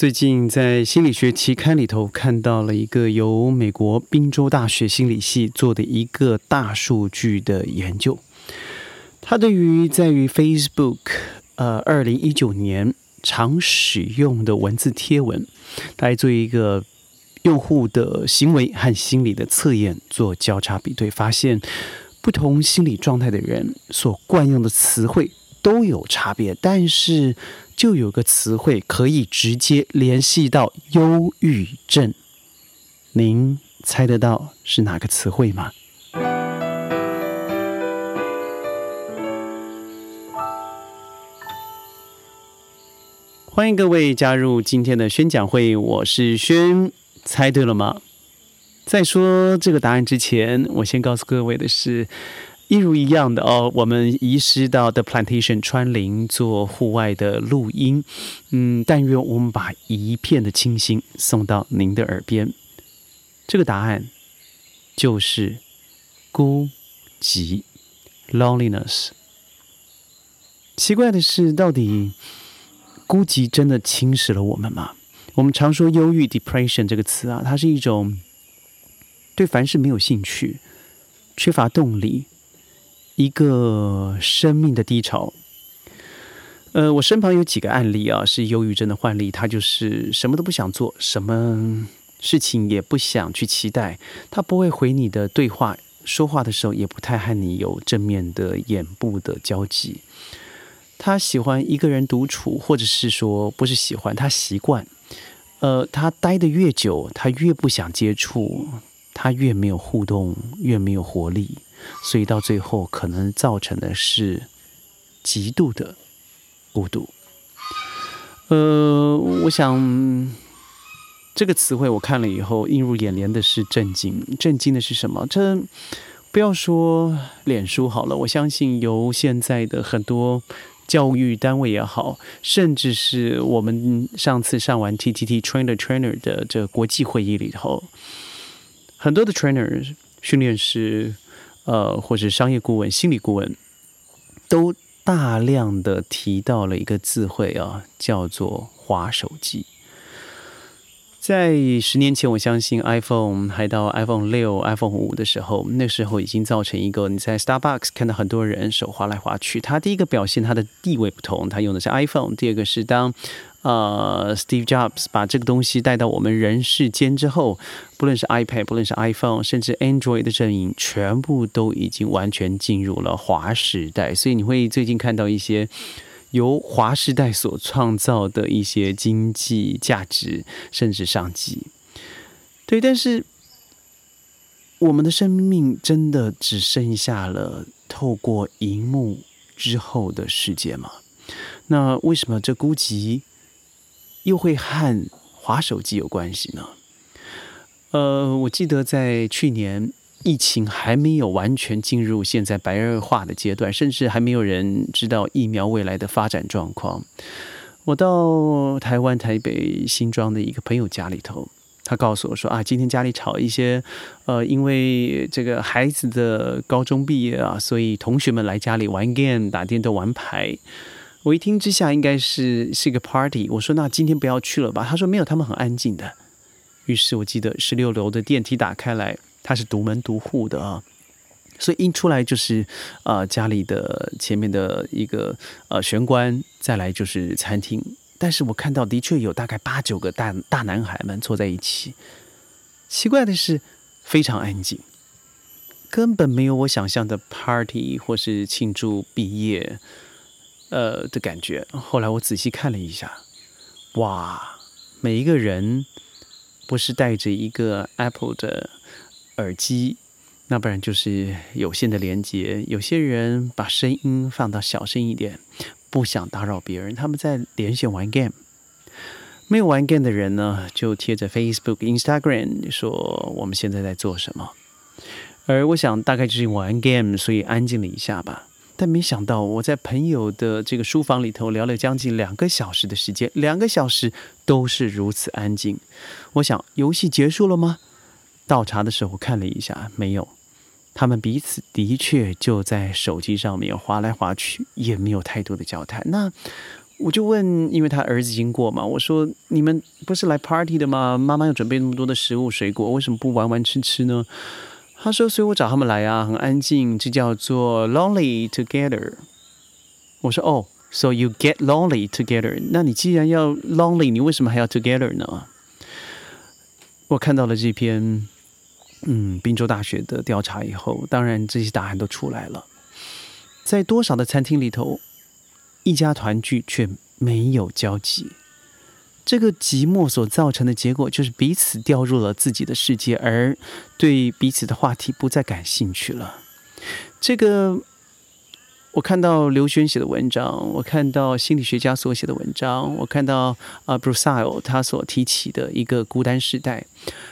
最近在心理学期刊里头看到了一个由美国宾州大学心理系做的一个大数据的研究，它对于在于 Facebook 呃二零一九年常使用的文字贴文来做一个用户的行为和心理的测验做交叉比对，发现不同心理状态的人所惯用的词汇都有差别，但是。就有个词汇可以直接联系到忧郁症，您猜得到是哪个词汇吗？欢迎各位加入今天的宣讲会，我是轩，猜对了吗？在说这个答案之前，我先告诉各位的是。一如一样的哦，我们移师到 The Plantation 川林做户外的录音，嗯，但愿我们把一片的清新送到您的耳边。这个答案就是孤寂 （loneliness）。奇怪的是，到底孤寂真的侵蚀了我们吗？我们常说忧郁 （depression） 这个词啊，它是一种对凡事没有兴趣、缺乏动力。一个生命的低潮。呃，我身旁有几个案例啊，是忧郁症的患例。他就是什么都不想做，什么事情也不想去期待。他不会回你的对话，说话的时候也不太和你有正面的眼部的交集。他喜欢一个人独处，或者是说不是喜欢，他习惯。呃，他待的越久，他越不想接触，他越没有互动，越没有活力。所以到最后，可能造成的是极度的孤独。呃，我想这个词汇我看了以后，映入眼帘的是震惊。震惊的是什么？这不要说脸书好了，我相信由现在的很多教育单位也好，甚至是我们上次上完 T T T Trainer Trainer 的这国际会议里头，很多的 Trainer 训练师。呃，或者商业顾问、心理顾问，都大量的提到了一个字汇啊，叫做“滑手机”。在十年前，我相信 iPhone 还到 iPhone 六、iPhone 五的时候，那时候已经造成一个你在 Starbucks 看到很多人手滑来滑去。它第一个表现它的地位不同，它用的是 iPhone；第二个是当。呃，Steve Jobs 把这个东西带到我们人世间之后，不论是 iPad，不论是 iPhone，甚至 Android 的阵营，全部都已经完全进入了华时代。所以你会最近看到一些由华时代所创造的一些经济价值，甚至商机。对，但是我们的生命真的只剩下了透过荧幕之后的世界吗？那为什么这孤寂？又会和滑手机有关系呢？呃，我记得在去年疫情还没有完全进入现在白热化的阶段，甚至还没有人知道疫苗未来的发展状况。我到台湾台北新庄的一个朋友家里头，他告诉我说：“啊，今天家里炒一些，呃，因为这个孩子的高中毕业啊，所以同学们来家里玩 game、打电动、玩牌。”我一听之下，应该是是一个 party。我说：“那今天不要去了吧？”他说：“没有，他们很安静的。”于是我记得十六楼的电梯打开来，它是独门独户的啊，所以一出来就是呃家里的前面的一个呃玄关，再来就是餐厅。但是我看到的确有大概八九个大大男孩们坐在一起。奇怪的是，非常安静，根本没有我想象的 party 或是庆祝毕业。呃的感觉。后来我仔细看了一下，哇，每一个人不是带着一个 Apple 的耳机，那不然就是有线的连接。有些人把声音放到小声一点，不想打扰别人。他们在连线玩 game。没有玩 game 的人呢，就贴着 Facebook、Instagram 说我们现在在做什么。而我想大概就是玩 game，所以安静了一下吧。但没想到，我在朋友的这个书房里头聊了将近两个小时的时间，两个小时都是如此安静。我想，游戏结束了吗？倒茶的时候看了一下，没有。他们彼此的确就在手机上面划来划去，也没有太多的交谈。那我就问，因为他儿子经过嘛，我说你们不是来 party 的吗？妈妈要准备那么多的食物水果，为什么不玩玩吃吃呢？他说，所以我找他们来啊，很安静，这叫做 lonely together。我说哦，so you get lonely together？那你既然要 lonely，你为什么还要 together 呢？我看到了这篇嗯宾州大学的调查以后，当然这些答案都出来了，在多少的餐厅里头。一家团聚却没有交集，这个寂寞所造成的结果就是彼此掉入了自己的世界，而对彼此的话题不再感兴趣了。这个，我看到刘轩写的文章，我看到心理学家所写的文章，我看到啊，Bruce 他所提起的一个孤单时代，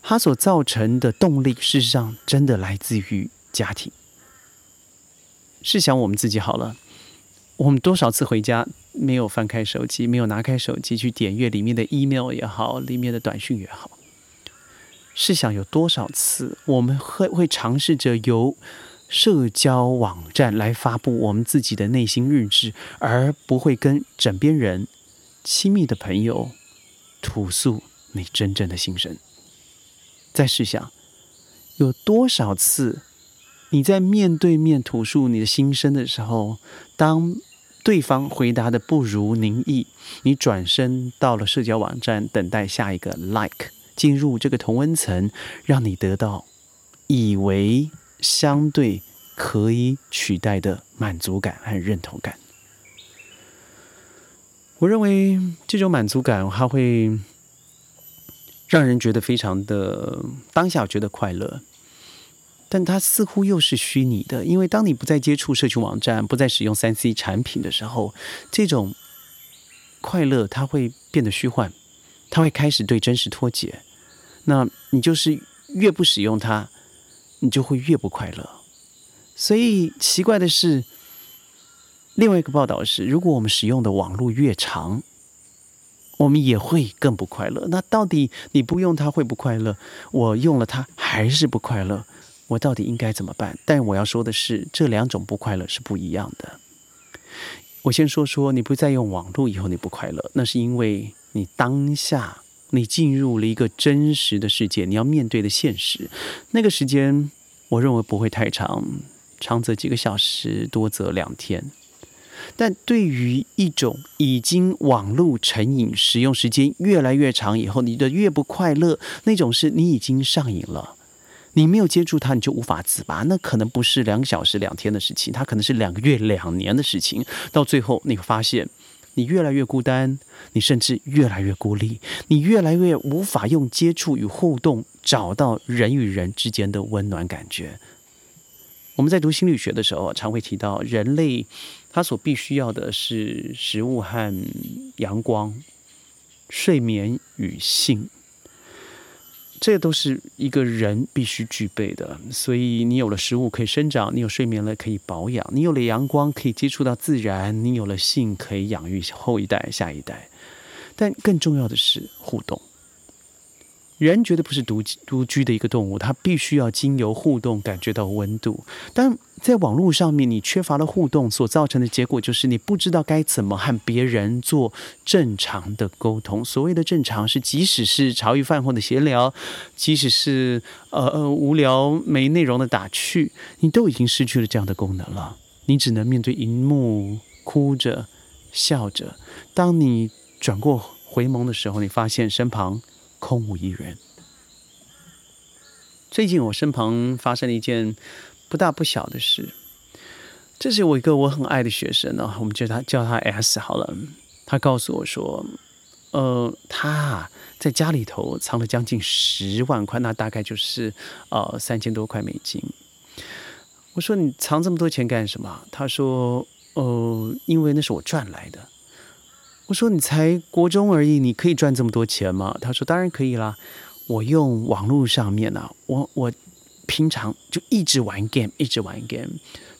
他所造成的动力，事实上真的来自于家庭。试想我们自己好了。我们多少次回家没有翻开手机，没有拿开手机去点阅里面的 email 也好，里面的短讯也好。试想有多少次我们会会尝试着由社交网站来发布我们自己的内心日志，而不会跟枕边人、亲密的朋友吐诉你真正的心声。再试想，有多少次你在面对面吐诉你的心声的时候，当对方回答的不如您意，你转身到了社交网站，等待下一个 like，进入这个同温层，让你得到以为相对可以取代的满足感和认同感。我认为这种满足感，它会让人觉得非常的当下觉得快乐。但它似乎又是虚拟的，因为当你不再接触社群网站，不再使用三 C 产品的时候，这种快乐它会变得虚幻，它会开始对真实脱节。那你就是越不使用它，你就会越不快乐。所以奇怪的是，另外一个报道是，如果我们使用的网络越长，我们也会更不快乐。那到底你不用它会不快乐？我用了它还是不快乐？我到底应该怎么办？但我要说的是，这两种不快乐是不一样的。我先说说，你不再用网络以后你不快乐，那是因为你当下你进入了一个真实的世界，你要面对的现实。那个时间，我认为不会太长，长则几个小时，多则两天。但对于一种已经网络成瘾、使用时间越来越长以后，你的越不快乐，那种是你已经上瘾了。你没有接触它，你就无法自拔。那可能不是两个小时、两天的事情，它可能是两个月、两年的事情。到最后，你会发现，你越来越孤单，你甚至越来越孤立，你越来越无法用接触与互动找到人与人之间的温暖感觉。我们在读心理学的时候，常会提到，人类他所必须要的是食物和阳光、睡眠与性。这都是一个人必须具备的，所以你有了食物可以生长，你有睡眠了可以保养，你有了阳光可以接触到自然，你有了性可以养育后一代、下一代。但更重要的是互动。人绝对不是独独居的一个动物，它必须要经由互动感觉到温度。但在网络上面，你缺乏了互动，所造成的结果就是你不知道该怎么和别人做正常的沟通。所谓的正常，是即使是茶余饭后的闲聊，即使是呃呃无聊没内容的打趣，你都已经失去了这样的功能了。你只能面对荧幕，哭着笑着。当你转过回眸的时候，你发现身旁。空无一人。最近我身旁发生了一件不大不小的事。这是我一个我很爱的学生呢，我们叫他叫他 S 好了。他告诉我说，呃，他在家里头藏了将近十万块，那大概就是呃三千多块美金。我说你藏这么多钱干什么？他说，呃，因为那是我赚来的。我说你才国中而已，你可以赚这么多钱吗？他说当然可以啦。我用网络上面呢，我我平常就一直玩 game，一直玩 game。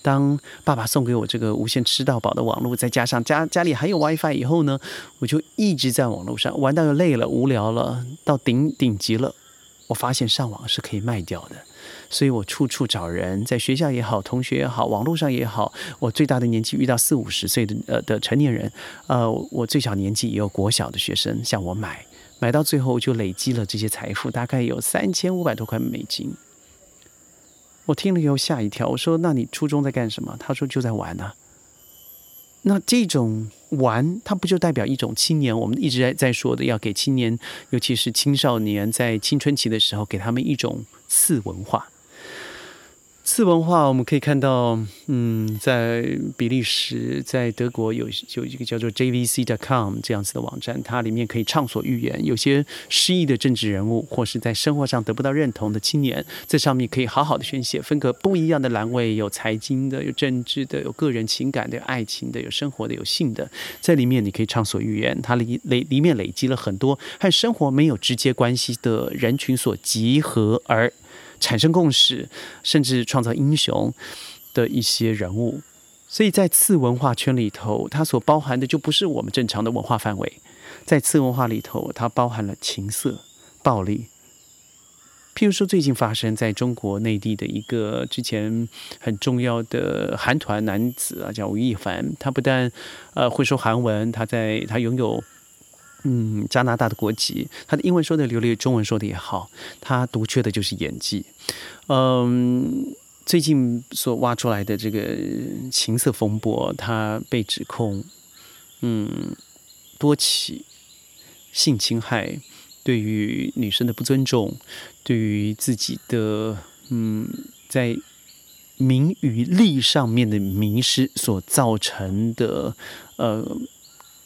当爸爸送给我这个无限吃到饱的网络，再加上家家里还有 WiFi 以后呢，我就一直在网络上玩到累了、无聊了，到顶顶级了，我发现上网是可以卖掉的，所以我处处找人，在学校也好，同学也好，网络上也好，我最大的年纪遇到四五十岁的呃的成年人，呃，我最小年纪也有国小的学生向我买，买到最后就累积了这些财富，大概有三千五百多块美金。我听了以后吓一跳，我说：“那你初中在干什么？”他说：“就在玩呢。”那这种玩，它不就代表一种青年？我们一直在在说的，要给青年，尤其是青少年，在青春期的时候，给他们一种次文化。次文化，我们可以看到，嗯，在比利时、在德国有有一个叫做 JVC.com 这样子的网站，它里面可以畅所欲言。有些失意的政治人物，或是在生活上得不到认同的青年，在上面可以好好的宣泄，分个不一样的栏位，有财经的，有政治的，有个人情感的，有爱情的，有生活的，有性的，在里面你可以畅所欲言。它里累里面累积了很多和生活没有直接关系的人群所集合而。产生共识，甚至创造英雄的一些人物，所以在次文化圈里头，它所包含的就不是我们正常的文化范围。在次文化里头，它包含了情色、暴力。譬如说，最近发生在中国内地的一个之前很重要的韩团男子啊，叫吴亦凡。他不但呃会说韩文，他在他拥有。嗯，加拿大的国籍，他的英文说的流利，中文说的也好，他独缺的就是演技。嗯，最近所挖出来的这个情色风波，他被指控，嗯，多起性侵害，对于女生的不尊重，对于自己的嗯，在名与利上面的迷失所造成的，呃，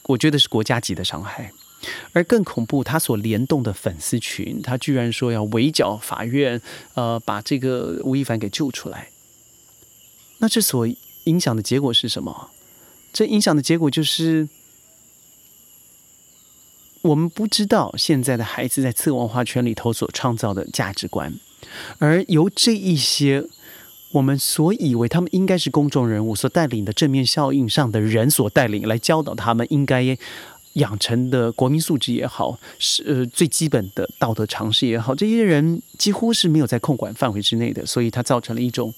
我觉得是国家级的伤害。而更恐怖，他所联动的粉丝群，他居然说要围剿法院，呃，把这个吴亦凡给救出来。那这所影响的结果是什么？这影响的结果就是，我们不知道现在的孩子在次文化圈里头所创造的价值观，而由这一些我们所以为他们应该是公众人物所带领的正面效应上的人所带领来教导他们应该。养成的国民素质也好，是呃最基本的道德常识也好，这些人几乎是没有在控管范围之内的，所以它造成了一种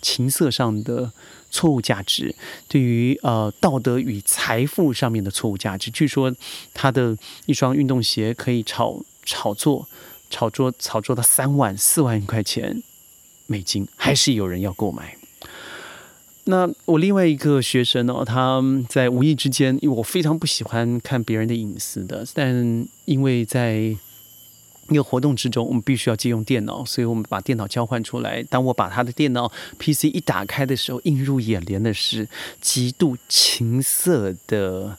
情色上的错误价值，对于呃道德与财富上面的错误价值。据说他的一双运动鞋可以炒炒作，炒作炒作到三万四万块钱美金，还是有人要购买。那我另外一个学生呢，他在无意之间，因为我非常不喜欢看别人的隐私的，但因为在一个活动之中，我们必须要借用电脑，所以我们把电脑交换出来。当我把他的电脑 PC 一打开的时候，映入眼帘的是极度情色的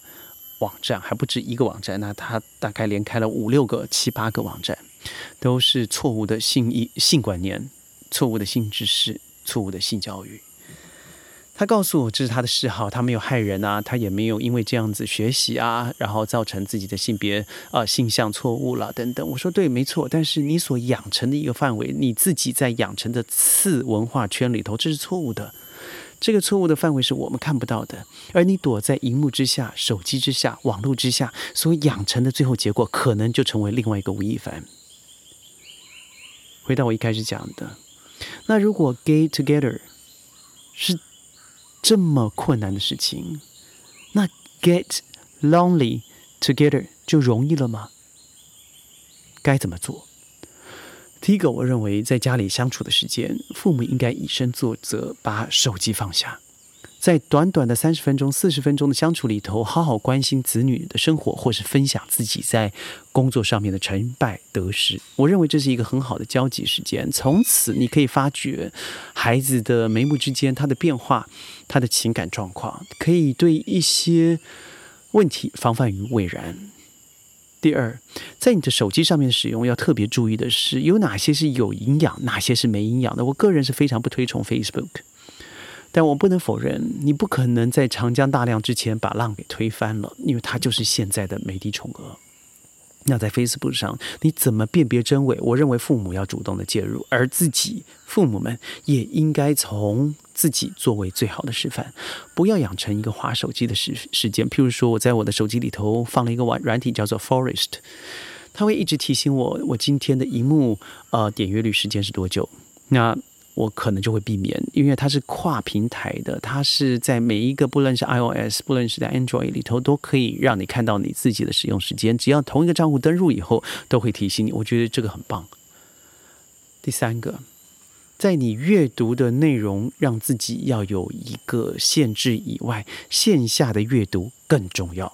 网站，还不止一个网站。那他大概连开了五六个、七八个网站，都是错误的性意性观念、错误的性知识、错误的性教育。他告诉我这是他的嗜好，他没有害人啊，他也没有因为这样子学习啊，然后造成自己的性别啊性向错误了等等。我说对，没错，但是你所养成的一个范围，你自己在养成的次文化圈里头，这是错误的。这个错误的范围是我们看不到的，而你躲在荧幕之下、手机之下、网络之下所养成的最后结果，可能就成为另外一个吴亦凡。回到我一开始讲的，那如果 gay together 是。这么困难的事情，那 get lonely together 就容易了吗？该怎么做？第一个，我认为在家里相处的时间，父母应该以身作则，把手机放下。在短短的三十分钟、四十分钟的相处里头，好好关心子女的生活，或是分享自己在工作上面的成败得失。我认为这是一个很好的交集时间。从此，你可以发觉孩子的眉目之间他的变化，他的情感状况，可以对一些问题防范于未然。第二，在你的手机上面使用要特别注意的是，有哪些是有营养，哪些是没营养的。我个人是非常不推崇 Facebook。但我不能否认，你不可能在长江大浪之前把浪给推翻了，因为它就是现在的美的宠儿。那在 Facebook 上，你怎么辨别真伪？我认为父母要主动的介入，而自己父母们也应该从自己作为最好的示范，不要养成一个划手机的时时间。譬如说，我在我的手机里头放了一个软软体，叫做 Forest。它会一直提醒我，我今天的荧幕呃点阅率时间是多久。那我可能就会避免，因为它是跨平台的，它是在每一个不论是 iOS，不论是在 Android 里头，都可以让你看到你自己的使用时间。只要同一个账户登录以后，都会提醒你。我觉得这个很棒。第三个，在你阅读的内容让自己要有一个限制以外，线下的阅读更重要。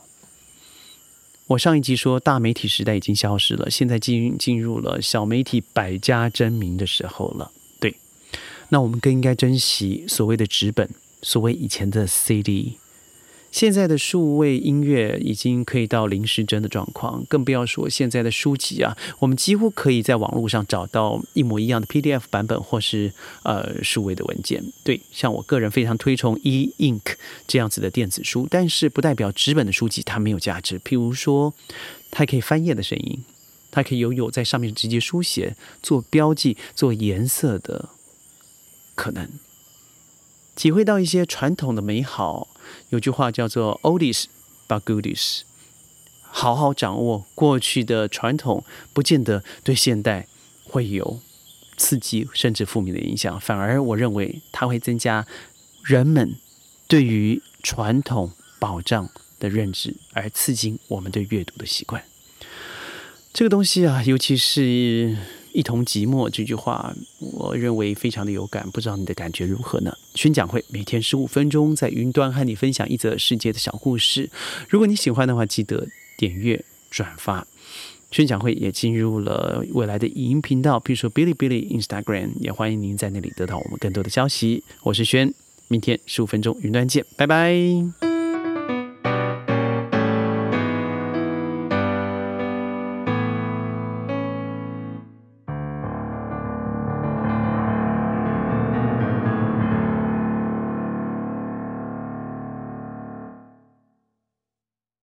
我上一集说大媒体时代已经消失了，现在进进入了小媒体百家争鸣的时候了。那我们更应该珍惜所谓的纸本，所谓以前的 CD。现在的数位音乐已经可以到零时针的状况，更不要说现在的书籍啊，我们几乎可以在网络上找到一模一样的 PDF 版本或是呃数位的文件。对，像我个人非常推崇 e ink 这样子的电子书，但是不代表纸本的书籍它没有价值。譬如说，它可以翻页的声音，它可以有有在上面直接书写、做标记、做颜色的。可能体会到一些传统的美好。有句话叫做 “oldies but goodies”，好好掌握过去的传统，不见得对现代会有刺激甚至负面的影响。反而，我认为它会增加人们对于传统保障的认知，而刺激我们对阅读的习惯。这个东西啊，尤其是。一同寂寞这句话，我认为非常的有感，不知道你的感觉如何呢？宣讲会每天十五分钟，在云端和你分享一则世界的小故事。如果你喜欢的话，记得点阅转发。宣讲会也进入了未来的影音频道，比如说 Billy Billy Instagram，也欢迎您在那里得到我们更多的消息。我是轩，明天十五分钟云端见，拜拜。